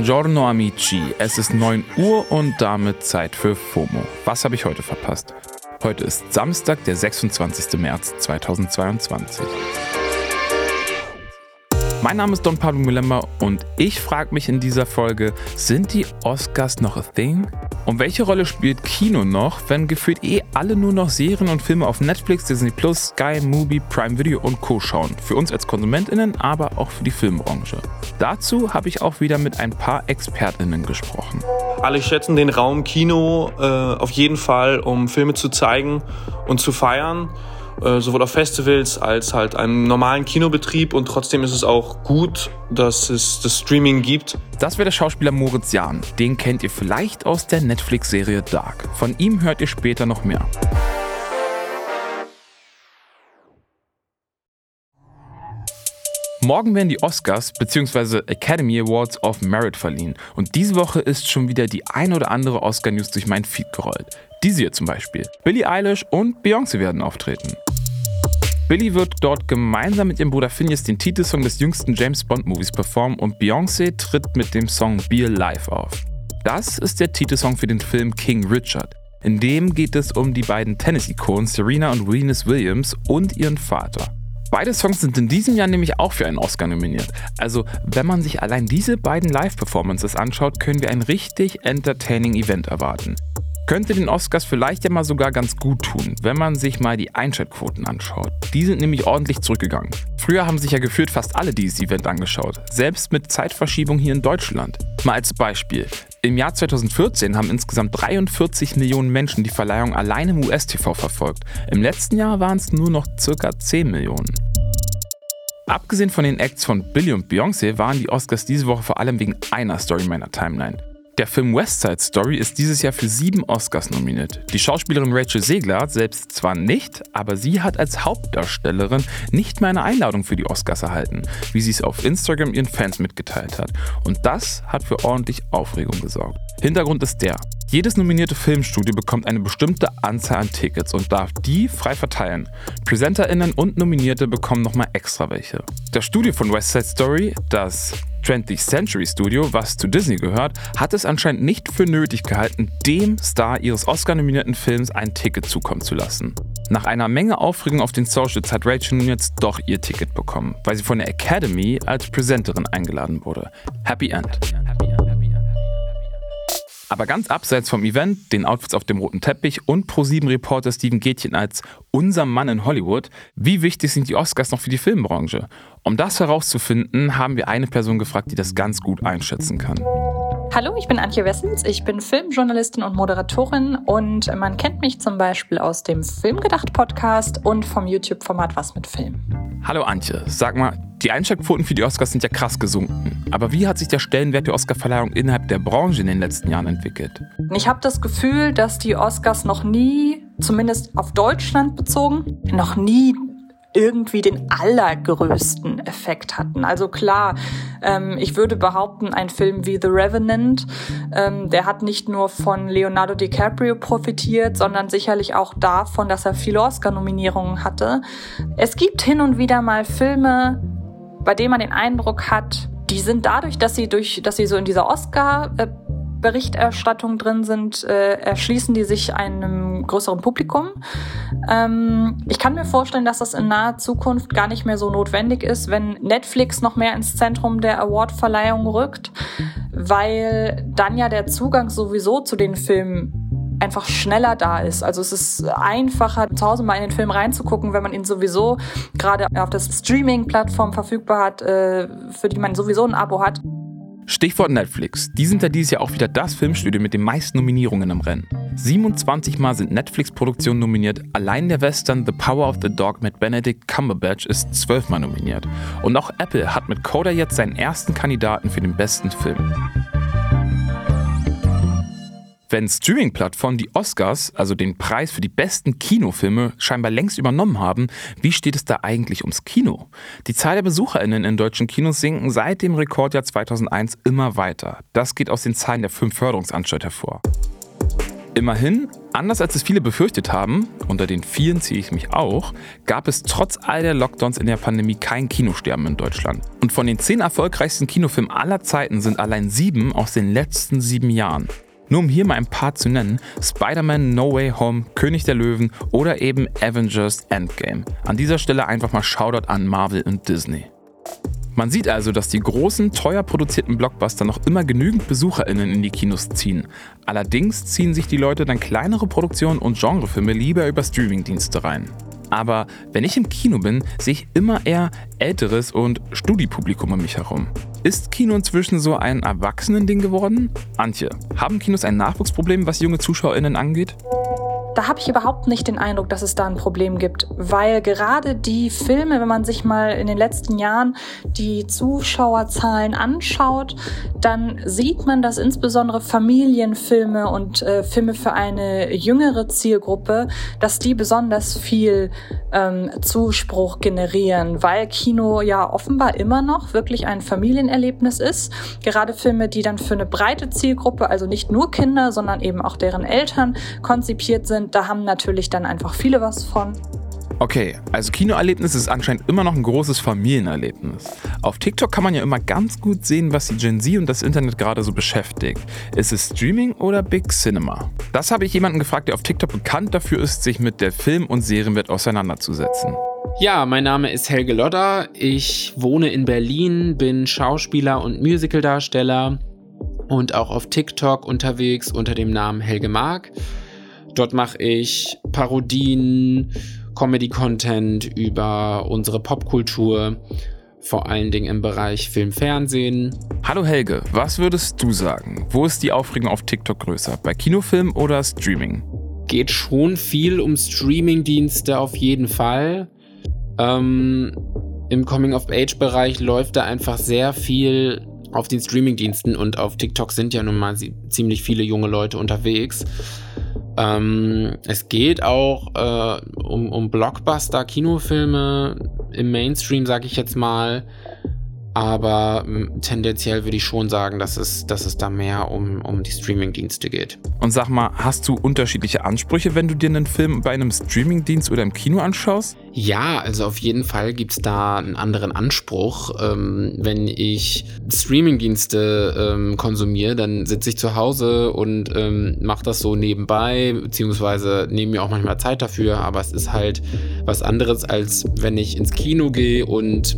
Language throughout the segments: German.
Buongiorno amici, es ist 9 Uhr und damit Zeit für FOMO. Was habe ich heute verpasst? Heute ist Samstag, der 26. März 2022. Mein Name ist Don Pablo Mulemba und ich frage mich in dieser Folge, sind die Oscars noch a thing? Und welche Rolle spielt Kino noch, wenn gefühlt eh alle nur noch Serien und Filme auf Netflix, Disney Plus, Sky, Movie, Prime Video und Co. schauen? Für uns als KonsumentInnen, aber auch für die Filmbranche. Dazu habe ich auch wieder mit ein paar ExpertInnen gesprochen. Alle schätzen den Raum Kino äh, auf jeden Fall, um Filme zu zeigen und zu feiern. Äh, sowohl auf Festivals als halt einem normalen Kinobetrieb und trotzdem ist es auch gut, dass es das Streaming gibt. Das wäre der Schauspieler Moritz Jahn. Den kennt ihr vielleicht aus der Netflix-Serie Dark. Von ihm hört ihr später noch mehr. Morgen werden die Oscars bzw. Academy Awards of Merit verliehen und diese Woche ist schon wieder die ein oder andere Oscar-News durch mein Feed gerollt. Diese hier zum Beispiel. Billie Eilish und Beyoncé werden auftreten. Billy wird dort gemeinsam mit ihrem Bruder Phineas den Titelsong des jüngsten James Bond Movies performen und Beyoncé tritt mit dem Song Be Alive auf. Das ist der Titelsong für den Film King Richard. In dem geht es um die beiden Tennis-Ikonen Serena und Venus Williams und ihren Vater. Beide Songs sind in diesem Jahr nämlich auch für einen Oscar nominiert. Also, wenn man sich allein diese beiden Live-Performances anschaut, können wir ein richtig entertaining Event erwarten. Könnte den Oscars vielleicht ja mal sogar ganz gut tun, wenn man sich mal die Einschaltquoten anschaut. Die sind nämlich ordentlich zurückgegangen. Früher haben sich ja gefühlt fast alle dieses Event angeschaut, selbst mit Zeitverschiebung hier in Deutschland. Mal als Beispiel. Im Jahr 2014 haben insgesamt 43 Millionen Menschen die Verleihung allein im US-TV verfolgt. Im letzten Jahr waren es nur noch circa 10 Millionen. Abgesehen von den Acts von Billy und Beyoncé waren die Oscars diese Woche vor allem wegen einer Story meiner Timeline. Der Film West Side Story ist dieses Jahr für sieben Oscars nominiert. Die Schauspielerin Rachel Segler selbst zwar nicht, aber sie hat als Hauptdarstellerin nicht mehr eine Einladung für die Oscars erhalten, wie sie es auf Instagram ihren Fans mitgeteilt hat. Und das hat für ordentlich Aufregung gesorgt. Hintergrund ist der. Jedes nominierte Filmstudio bekommt eine bestimmte Anzahl an Tickets und darf die frei verteilen. PräsenterInnen und Nominierte bekommen nochmal extra welche. Das Studio von West Side Story, das 20th Century Studio, was zu Disney gehört, hat es anscheinend nicht für nötig gehalten, dem Star ihres Oscar-nominierten Films ein Ticket zukommen zu lassen. Nach einer Menge Aufregung auf den Socials hat Rachel nun jetzt doch ihr Ticket bekommen, weil sie von der Academy als Präsenterin eingeladen wurde. Happy End. Aber ganz abseits vom Event, den Outfits auf dem roten Teppich und Pro7-Reporter Steven Gätchen als unser Mann in Hollywood, wie wichtig sind die Oscars noch für die Filmbranche? Um das herauszufinden, haben wir eine Person gefragt, die das ganz gut einschätzen kann. Hallo, ich bin Antje Wessens, ich bin Filmjournalistin und Moderatorin und man kennt mich zum Beispiel aus dem Filmgedacht-Podcast und vom YouTube-Format Was mit Film. Hallo Antje, sag mal, die Einschaltquoten für die Oscars sind ja krass gesunken. Aber wie hat sich der Stellenwert der Oscarverleihung innerhalb der Branche in den letzten Jahren entwickelt? Ich habe das Gefühl, dass die Oscars noch nie, zumindest auf Deutschland bezogen, noch nie irgendwie den allergrößten Effekt hatten. Also klar, ähm, ich würde behaupten, ein Film wie The Revenant, ähm, der hat nicht nur von Leonardo DiCaprio profitiert, sondern sicherlich auch davon, dass er viele Oscar-Nominierungen hatte. Es gibt hin und wieder mal Filme, bei denen man den Eindruck hat, die sind dadurch, dass sie durch, dass sie so in dieser Oscar äh, Berichterstattung drin sind, äh, erschließen die sich einem größeren Publikum. Ähm, ich kann mir vorstellen, dass das in naher Zukunft gar nicht mehr so notwendig ist, wenn Netflix noch mehr ins Zentrum der Awardverleihung rückt, weil dann ja der Zugang sowieso zu den Filmen einfach schneller da ist. Also es ist einfacher, zu Hause mal in den Film reinzugucken, wenn man ihn sowieso gerade auf der Streaming-Plattform verfügbar hat, äh, für die man sowieso ein Abo hat. Stichwort Netflix. Die sind ja dieses Jahr auch wieder das Filmstudio mit den meisten Nominierungen im Rennen. 27 Mal sind Netflix-Produktionen nominiert. Allein der Western The Power of the Dog mit Benedict Cumberbatch ist 12 Mal nominiert. Und auch Apple hat mit Coda jetzt seinen ersten Kandidaten für den besten Film. Wenn Streaming-Plattformen die Oscars, also den Preis für die besten Kinofilme, scheinbar längst übernommen haben, wie steht es da eigentlich ums Kino? Die Zahl der BesucherInnen in deutschen Kinos sinken seit dem Rekordjahr 2001 immer weiter. Das geht aus den Zahlen der fünf Förderungsanstalt hervor. Immerhin, anders als es viele befürchtet haben, unter den vielen ziehe ich mich auch, gab es trotz all der Lockdowns in der Pandemie kein Kinosterben in Deutschland. Und von den zehn erfolgreichsten Kinofilmen aller Zeiten sind allein sieben aus den letzten sieben Jahren. Nur um hier mal ein paar zu nennen, Spider-Man No Way Home, König der Löwen oder eben Avengers Endgame. An dieser Stelle einfach mal Shoutout an Marvel und Disney. Man sieht also, dass die großen, teuer produzierten Blockbuster noch immer genügend BesucherInnen in die Kinos ziehen. Allerdings ziehen sich die Leute dann kleinere Produktionen und Genrefilme lieber über Streamingdienste rein. Aber wenn ich im Kino bin, sehe ich immer eher älteres und Studiepublikum um mich herum. Ist Kino inzwischen so ein Erwachsenending geworden? Antje, haben Kinos ein Nachwuchsproblem, was junge ZuschauerInnen angeht? Da habe ich überhaupt nicht den Eindruck, dass es da ein Problem gibt, weil gerade die Filme, wenn man sich mal in den letzten Jahren die Zuschauerzahlen anschaut, dann sieht man, dass insbesondere Familienfilme und äh, Filme für eine jüngere Zielgruppe, dass die besonders viel ähm, Zuspruch generieren, weil Kino ja offenbar immer noch wirklich ein Familienerlebnis ist. Gerade Filme, die dann für eine breite Zielgruppe, also nicht nur Kinder, sondern eben auch deren Eltern konzipiert sind, sind, da haben natürlich dann einfach viele was von. Okay, also Kinoerlebnis ist anscheinend immer noch ein großes Familienerlebnis. Auf TikTok kann man ja immer ganz gut sehen, was die Gen Z und das Internet gerade so beschäftigt. Ist es Streaming oder Big Cinema? Das habe ich jemanden gefragt, der auf TikTok bekannt dafür ist, sich mit der Film- und Serienwelt auseinanderzusetzen. Ja, mein Name ist Helge Lodder. Ich wohne in Berlin, bin Schauspieler und Musicaldarsteller und auch auf TikTok unterwegs unter dem Namen Helge Mark. Dort mache ich Parodien, Comedy-Content über unsere Popkultur, vor allen Dingen im Bereich Film, Fernsehen. Hallo Helge, was würdest du sagen? Wo ist die Aufregung auf TikTok größer? Bei Kinofilm oder Streaming? Geht schon viel um Streaming-Dienste auf jeden Fall. Ähm, Im Coming-of-Age-Bereich läuft da einfach sehr viel auf den Streaming-Diensten und auf TikTok sind ja nun mal ziemlich viele junge Leute unterwegs. Ähm, es geht auch äh, um, um Blockbuster-Kinofilme im Mainstream, sag ich jetzt mal. Aber hm, tendenziell würde ich schon sagen, dass es, dass es da mehr um, um die Streamingdienste geht. Und sag mal, hast du unterschiedliche Ansprüche, wenn du dir einen Film bei einem Streamingdienst oder im Kino anschaust? Ja, also auf jeden Fall gibt es da einen anderen Anspruch. Ähm, wenn ich Streamingdienste ähm, konsumiere, dann sitze ich zu Hause und ähm, mache das so nebenbei, beziehungsweise nehme mir auch manchmal Zeit dafür, aber es ist halt was anderes, als wenn ich ins Kino gehe und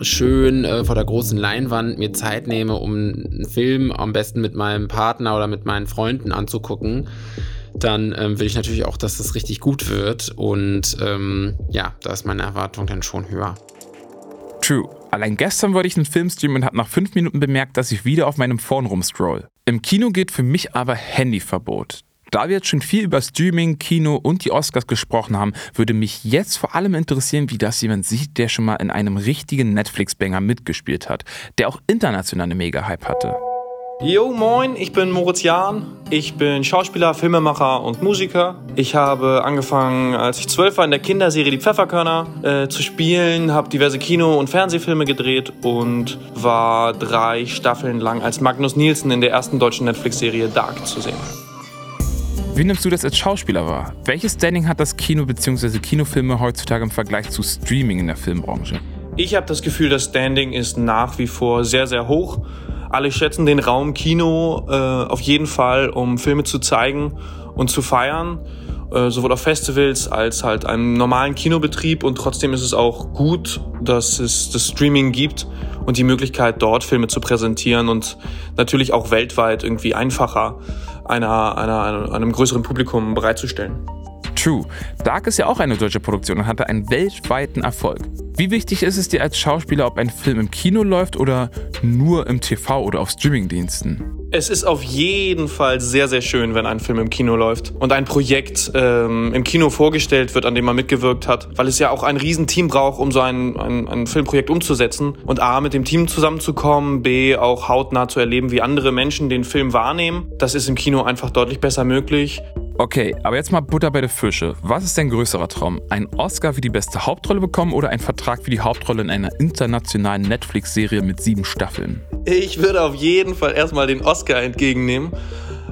schön äh, vor der großen Leinwand mir Zeit nehme, um einen Film am besten mit meinem Partner oder mit meinen Freunden anzugucken, dann ähm, will ich natürlich auch, dass das richtig gut wird. Und ähm, ja, da ist meine Erwartung dann schon höher. True. Allein gestern wollte ich einen Film streamen und habe nach fünf Minuten bemerkt, dass ich wieder auf meinem Phone rumscroll. Im Kino geht für mich aber Handyverbot. Da wir jetzt schon viel über Streaming, Kino und die Oscars gesprochen haben, würde mich jetzt vor allem interessieren, wie das jemand sieht, der schon mal in einem richtigen Netflix-Banger mitgespielt hat, der auch international eine Mega-Hype hatte. Yo, moin, ich bin Moritz Jahn. Ich bin Schauspieler, Filmemacher und Musiker. Ich habe angefangen, als ich zwölf war, in der Kinderserie Die Pfefferkörner äh, zu spielen, habe diverse Kino- und Fernsehfilme gedreht und war drei Staffeln lang als Magnus Nielsen in der ersten deutschen Netflix-Serie Dark zu sehen. Wie nimmst du das als Schauspieler wahr? Welches Standing hat das Kino bzw. Kinofilme heutzutage im Vergleich zu Streaming in der Filmbranche? Ich habe das Gefühl, das Standing ist nach wie vor sehr, sehr hoch. Alle schätzen den Raum Kino äh, auf jeden Fall, um Filme zu zeigen und zu feiern. Äh, sowohl auf Festivals als halt einem normalen Kinobetrieb. Und trotzdem ist es auch gut, dass es das Streaming gibt und die Möglichkeit, dort Filme zu präsentieren und natürlich auch weltweit irgendwie einfacher einer, einer, einem größeren Publikum bereitzustellen. True. Dark ist ja auch eine deutsche Produktion und hatte einen weltweiten Erfolg. Wie wichtig ist es dir als Schauspieler, ob ein Film im Kino läuft oder nur im TV oder auf Streamingdiensten? Es ist auf jeden Fall sehr, sehr schön, wenn ein Film im Kino läuft und ein Projekt ähm, im Kino vorgestellt wird, an dem man mitgewirkt hat, weil es ja auch ein Riesenteam braucht, um so ein, ein, ein Filmprojekt umzusetzen und A, mit dem Team zusammenzukommen, B, auch hautnah zu erleben, wie andere Menschen den Film wahrnehmen. Das ist im Kino einfach deutlich besser möglich. Okay, aber jetzt mal Butter bei der Fische. Was ist dein größerer Traum? Ein Oscar für die beste Hauptrolle bekommen oder ein Vertrag für die Hauptrolle in einer internationalen Netflix-Serie mit sieben Staffeln? Ich würde auf jeden Fall erstmal den Oscar entgegennehmen.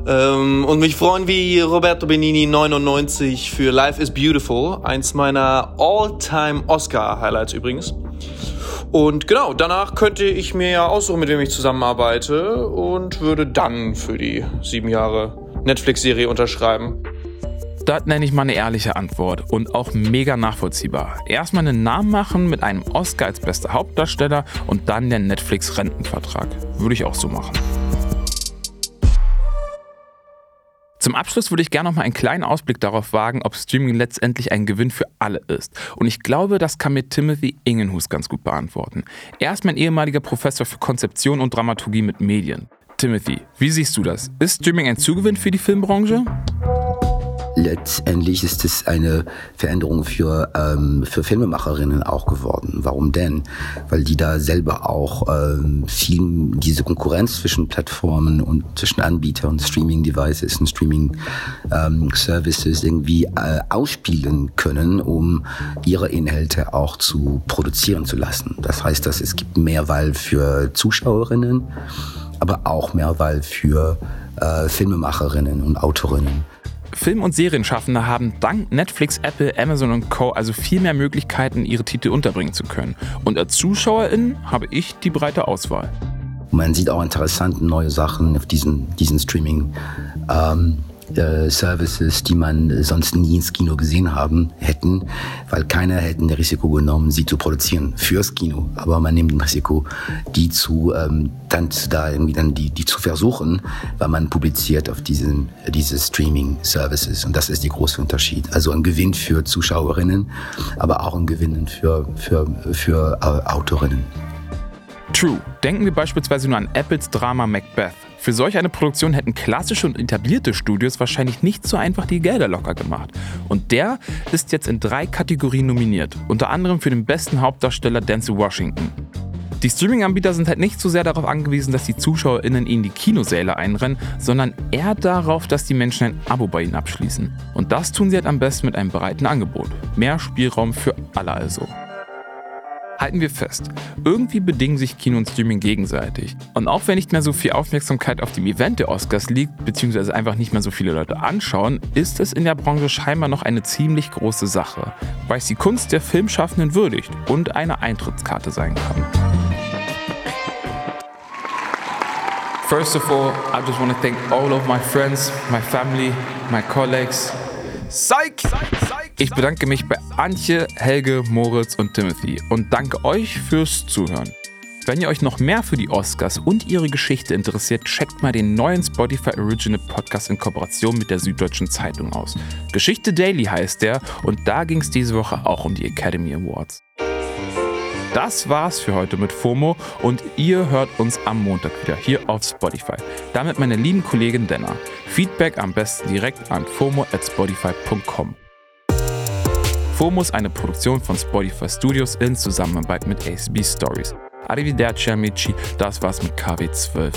Ähm, und mich freuen wie Roberto Benini 99 für Life is Beautiful, eins meiner all-time Oscar-Highlights übrigens. Und genau, danach könnte ich mir ja aussuchen, mit wem ich zusammenarbeite und würde dann für die sieben Jahre Netflix-Serie unterschreiben. Das nenne ich mal eine ehrliche Antwort und auch mega nachvollziehbar. Erstmal einen Namen machen mit einem Oscar als bester Hauptdarsteller und dann der Netflix-Rentenvertrag. Würde ich auch so machen. Zum Abschluss würde ich gerne noch mal einen kleinen Ausblick darauf wagen, ob Streaming letztendlich ein Gewinn für alle ist. Und ich glaube, das kann mir Timothy Ingenhus ganz gut beantworten. Er ist mein ehemaliger Professor für Konzeption und Dramaturgie mit Medien. Timothy, wie siehst du das? Ist Streaming ein Zugewinn für die Filmbranche? letztendlich ist es eine Veränderung für, ähm, für Filmemacherinnen auch geworden. Warum denn? Weil die da selber auch ähm, viel diese Konkurrenz zwischen Plattformen und zwischen Anbietern und Streaming-Devices und Streaming-Services ähm, irgendwie äh, ausspielen können, um ihre Inhalte auch zu produzieren zu lassen. Das heißt, dass es gibt mehr Wahl für Zuschauerinnen, aber auch mehr Wahl für äh, Filmemacherinnen und Autorinnen. Film- und Serienschaffende haben dank Netflix, Apple, Amazon und Co. also viel mehr Möglichkeiten, ihre Titel unterbringen zu können. Und als Zuschauerin habe ich die breite Auswahl. Man sieht auch interessante neue Sachen auf diesen, diesen Streaming. Ähm, äh, Services, die man sonst nie ins Kino gesehen haben hätten, weil keiner hätte ein Risiko genommen, sie zu produzieren fürs Kino. Aber man nimmt ein Risiko, die zu ähm, dann da irgendwie dann die die zu versuchen, weil man publiziert auf diesen diese Streaming Services und das ist der große Unterschied. Also ein Gewinn für Zuschauerinnen, aber auch ein Gewinn für für für äh, Autorinnen. True. Denken wir beispielsweise nur an Apples Drama Macbeth. Für solch eine Produktion hätten klassische und etablierte Studios wahrscheinlich nicht so einfach die Gelder locker gemacht. Und der ist jetzt in drei Kategorien nominiert, unter anderem für den besten Hauptdarsteller Denzel Washington. Die Streaming-Anbieter sind halt nicht so sehr darauf angewiesen, dass die ZuschauerInnen in die Kinosäle einrennen, sondern eher darauf, dass die Menschen ein Abo bei ihnen abschließen. Und das tun sie halt am besten mit einem breiten Angebot. Mehr Spielraum für alle also. Halten wir fest, irgendwie bedingen sich Kino und Streaming gegenseitig. Und auch wenn nicht mehr so viel Aufmerksamkeit auf dem Event der Oscars liegt, beziehungsweise einfach nicht mehr so viele Leute anschauen, ist es in der Branche scheinbar noch eine ziemlich große Sache, weil es die Kunst der Filmschaffenden würdigt und eine Eintrittskarte sein kann. First of all, I just want to thank all of my friends, my family, my colleagues. Psych! Ich bedanke mich bei Antje, Helge, Moritz und Timothy und danke euch fürs Zuhören. Wenn ihr euch noch mehr für die Oscars und ihre Geschichte interessiert, checkt mal den neuen Spotify Original Podcast in Kooperation mit der Süddeutschen Zeitung aus. Geschichte Daily heißt der und da ging es diese Woche auch um die Academy Awards. Das war's für heute mit FOMO und ihr hört uns am Montag wieder hier auf Spotify. Damit meine lieben Kollegin Denner. Feedback am besten direkt an FOMO ist eine Produktion von Spotify Studios in Zusammenarbeit mit ACB Stories. Arrivederci amici, das war's mit KW12.